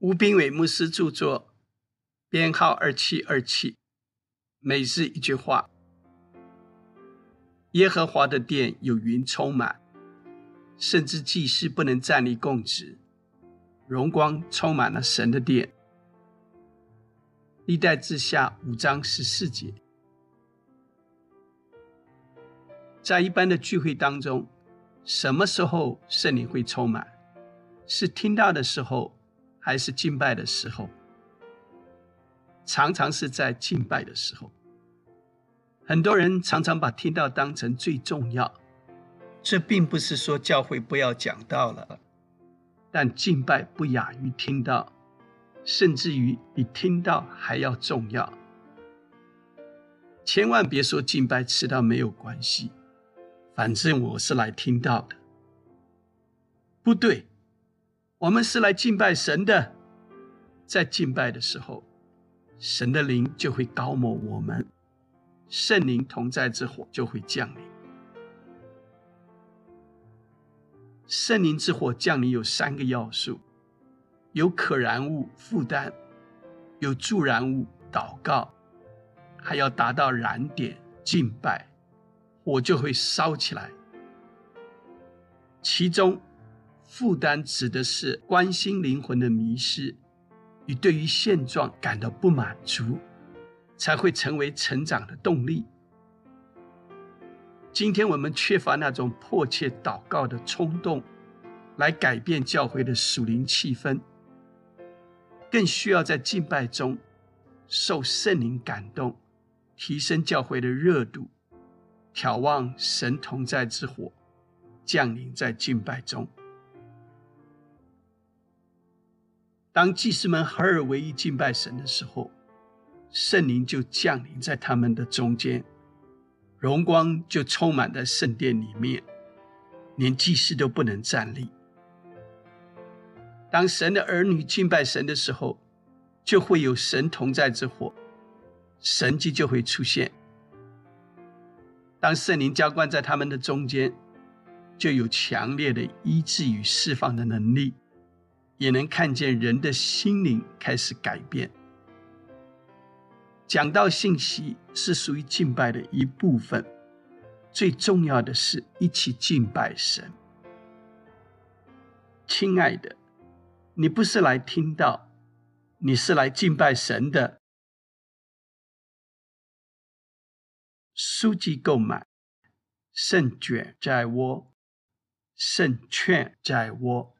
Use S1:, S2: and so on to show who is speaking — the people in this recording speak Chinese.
S1: 吴斌伟牧师著作，编号二七二七，每日一句话：耶和华的殿有云充满，甚至祭司不能站立供职，荣光充满了神的殿。历代之下五章十四节，在一般的聚会当中，什么时候圣灵会充满？是听到的时候。还是敬拜的时候，常常是在敬拜的时候。很多人常常把听到当成最重要，这并不是说教会不要讲道了，但敬拜不亚于听到，甚至于比听到还要重要。千万别说敬拜迟到没有关系，反正我是来听到的，不对。我们是来敬拜神的，在敬拜的时候，神的灵就会高抹我们，圣灵同在之火就会降临。圣灵之火降临有三个要素：有可燃物负担，有助燃物祷告，还要达到燃点敬拜，火就会烧起来。其中。负担指的是关心灵魂的迷失与对于现状感到不满足，才会成为成长的动力。今天我们缺乏那种迫切祷告的冲动，来改变教会的属灵气氛，更需要在敬拜中受圣灵感动，提升教会的热度，眺望神同在之火降临在敬拜中。当祭司们合而为一敬拜神的时候，圣灵就降临在他们的中间，荣光就充满在圣殿里面，连祭司都不能站立。当神的儿女敬拜神的时候，就会有神同在之火，神迹就会出现。当圣灵浇灌在他们的中间，就有强烈的医治与释放的能力。也能看见人的心灵开始改变。讲到信息是属于敬拜的一部分，最重要的是一起敬拜神。亲爱的，你不是来听到，你是来敬拜神的。书籍购买，胜卷在握，胜券在握。